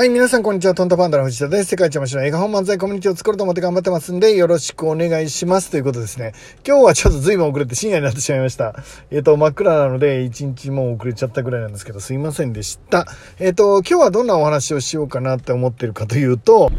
はい、皆さんこんにちは。トンタパンダの藤田です。世界一面白い映画本漫才コミュニティを作ろうと思って頑張ってますんで、よろしくお願いします。ということですね。今日はちょっと随分遅れて深夜になってしまいました。えっ、ー、と、真っ暗なので、一日も遅れちゃったぐらいなんですけど、すいませんでした。えっ、ー、と、今日はどんなお話をしようかなって思ってるかというと、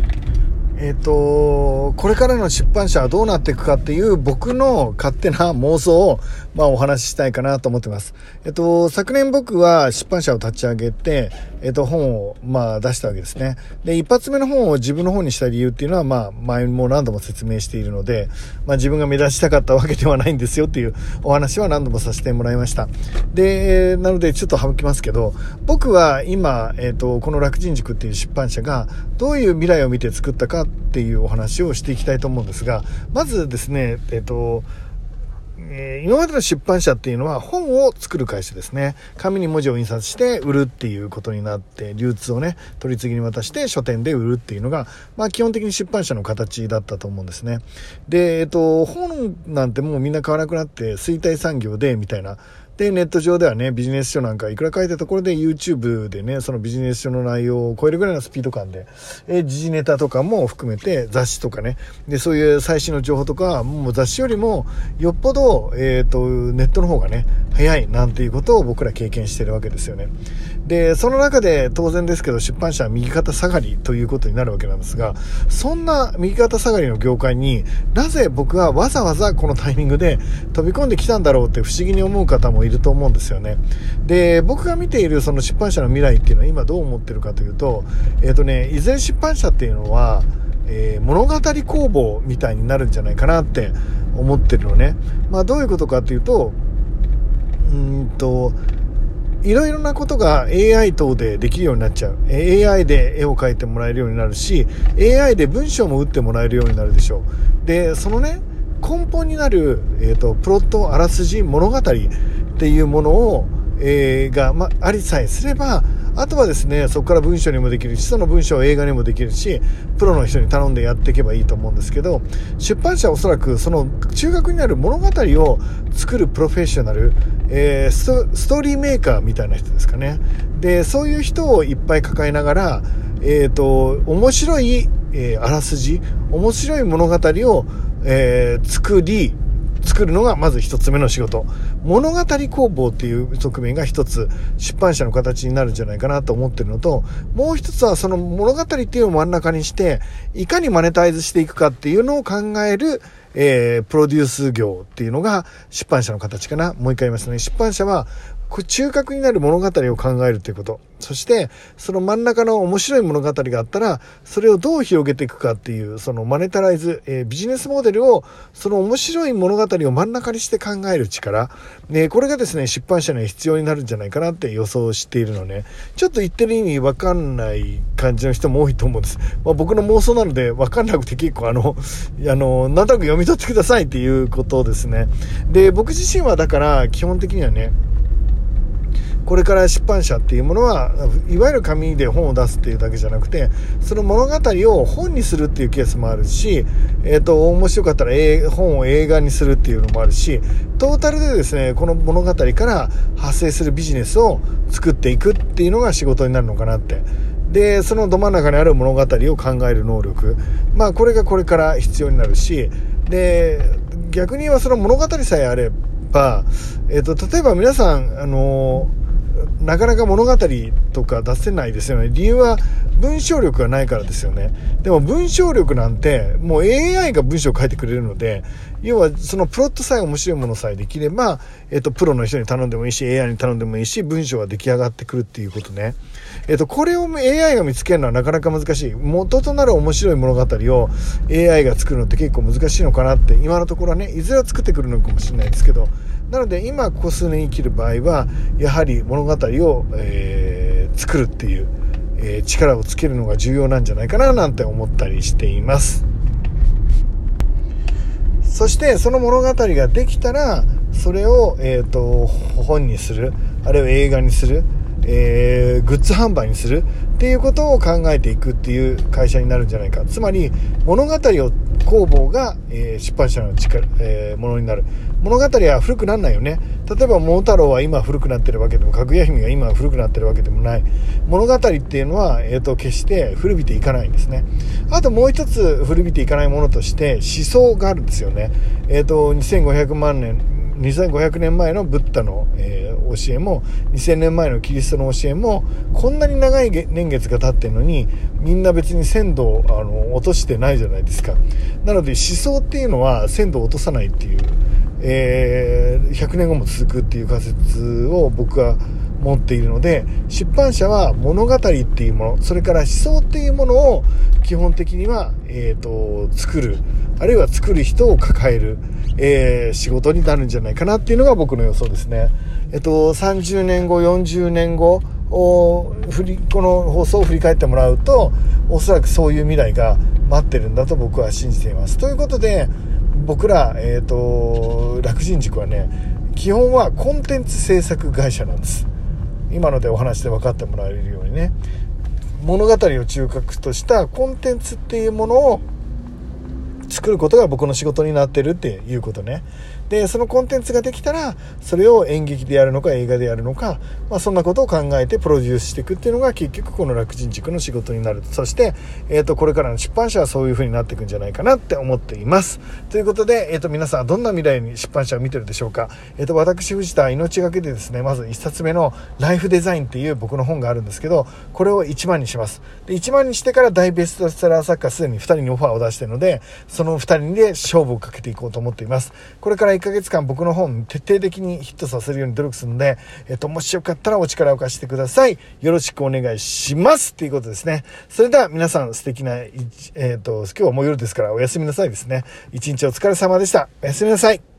えっ、ー、と、これからの出版社はどうなっていくかっていう僕の勝手な妄想を、まあお話ししたいかなと思ってます。えっ、と、昨年僕は出版社を立ち上げて、えっ、と、本を、まあ出したわけですね。で、一発目の本を自分の本にした理由っていうのは、まあ前も何度も説明しているので、まあ自分が目指したかったわけではないんですよっていうお話は何度もさせてもらいました。で、なのでちょっと省きますけど、僕は今、えっ、と、この楽人塾っていう出版社がどういう未来を見て作ったかっていうお話をしていきたいと思うんですが、まずですね、えっと、え、今までの出版社っていうのは本を作る会社ですね。紙に文字を印刷して売るっていうことになって、流通をね、取り次ぎに渡して書店で売るっていうのが、まあ基本的に出版社の形だったと思うんですね。で、えっと、本なんてもうみんな買わなくなって衰退産業で、みたいな、で、ネット上ではね、ビジネス書なんかいくら書いたところで YouTube でね、そのビジネス書の内容を超えるぐらいのスピード感で、え時事ネタとかも含めて雑誌とかね、で、そういう最新の情報とか、もう雑誌よりもよっぽど、えっ、ー、と、ネットの方がね、早いなんていうことを僕ら経験してるわけですよね。で、その中で当然ですけど出版社は右肩下がりということになるわけなんですが、そんな右肩下がりの業界になぜ僕はわざわざこのタイミングで飛び込んできたんだろうって不思議に思う方もいると思うんですよね。で、僕が見ているその出版社の未来っていうのは今どう思ってるかというと、えっ、ー、とね、いずれ出版社っていうのは、えー、物語工房みたいになるんじゃないかなって思ってるのね。まあどういうことかっていうと、うんと、いろいろなことが AI 等でできるようになっちゃう。AI で絵を描いてもらえるようになるし、AI で文章も打ってもらえるようになるでしょう。で、そのね、根本になる、え、ー、と、プロット、あらすじ、物語、っていうものを、えー、が、まありさえすれば、あとはですね、そこから文章にもできるし、その文章を映画にもできるし、プロの人に頼んでやっていけばいいと思うんですけど、出版社はおそらくその中学にある物語を作るプロフェッショナル、えー、ストーリーメーカーみたいな人ですかね。で、そういう人をいっぱい抱えながら、えっ、ー、と、面白い、えー、あらすじ、面白い物語を、えー、作り、作るのがまず一つ目の仕事。物語工房っていう側面が一つ出版社の形になるんじゃないかなと思ってるのと、もう一つはその物語っていうのを真ん中にして、いかにマネタイズしていくかっていうのを考える、えー、プロデュース業っていうのが出版社の形かな。もう一回言いますね。出版社はこれ中核になる物語を考えるということ。そして、その真ん中の面白い物語があったら、それをどう広げていくかっていう、そのマネタライズ、えー、ビジネスモデルを、その面白い物語を真ん中にして考える力。ね、これがですね、出版社には必要になるんじゃないかなって予想しているのね。ちょっと言ってる意味わかんない感じの人も多いと思うんです。まあ、僕の妄想なのでわかんなくて結構あの、あの、なんとなく読み取ってくださいっていうことですね。で、僕自身はだから基本的にはね、これから出版社っていうものはいわゆる紙で本を出すっていうだけじゃなくてその物語を本にするっていうケースもあるし、えーと、面白かったら本を映画にするっていうのもあるしトータルでですねこの物語から発生するビジネスを作っていくっていうのが仕事になるのかなって。でそのど真ん中にある物語を考える能力まあこれがこれから必要になるしで逆に言えばその物語さえあれば、えっ、ー、と例えば皆さんあのーなかなか物語とか出せないですよね。理由は文章力がないからですよね。でも文章力なんてもう AI が文章を書いてくれるので、要はそのプロットさえ面白いものさえできれば、えっと、プロの人に頼んでもいいし、AI に頼んでもいいし、文章が出来上がってくるっていうことね。えっと、これを AI が見つけるのはなかなか難しい。元となる面白い物語を AI が作るのって結構難しいのかなって、今のところはね、いずれは作ってくるのかもしれないですけど、なので今ここ数年生きる場合はやはり物語を、えー、作るっていう、えー、力をつけるのが重要なんじゃないかななんて思ったりしています。そしてその物語ができたらそれを、えーと、本にするあるいは映画にするえー、グッズ販売にするっていうことを考えていくっていう会社になるんじゃないか。つまり、物語を工房が、えー、出版社の力、えー、ものになる。物語は古くならないよね。例えば、桃太郎は今古くなってるわけでも、かぐや姫が今古くなってるわけでもない。物語っていうのは、えっ、ー、と、決して古びていかないんですね。あともう一つ古びていかないものとして、思想があるんですよね。えっ、と、2500万年、2500年前のブッダの、えー、教えも2000年前のキリストの教えもこんなに長い年月が経ってるのにみんな別に鮮度をあの落としてないじゃないですか。なので思想っていうのは鮮度を落とさないっていう、えー、100年後も続くっていう仮説を僕は持っているので出版社は物語っていうものそれから思想っていうものを基本的には、えーと、作るあるいは作る人を抱える、えー、仕事になるんじゃないかなっていうのが僕の予想ですね。えっと、30年後40年後を振りこの放送を振り返ってもらうとおそらくそういう未来が待ってるんだと僕は信じています。ということで僕ら、えーと楽人塾はね基本はコンテンツ制作会社なんです。今のでお話で分かってもらえるようにね物語を中核としたコンテンツっていうものを作ることが僕の仕事になってるっていうことね。で、そのコンテンツができたら、それを演劇でやるのか映画でやるのか、まあそんなことを考えてプロデュースしていくっていうのが結局この楽人塾の仕事になる。そして、え、ー、と、これからの出版社はそういう風になっていくんじゃないかなって思っています。ということで、え、ー、と、皆さんはどんな未来に出版社を見てるでしょうか。え、ー、と、私藤田命がけでですね、まず1冊目のライフデザインっていう僕の本があるんですけど、これを1万にします。で、1万にしてから大ベストセラー作家すでに2人にオファーを出してるので、その2人で勝負をかけていこうと思っています。これからヶ月間僕の本徹底的にヒットさせるように努力するので、えっ、と、もしよかったらお力を貸してください。よろしくお願いします。ということですね。それでは皆さん素敵な、えっ、と、今日はもう夜ですからおやすみなさいですね。一日お疲れ様でした。おやすみなさい。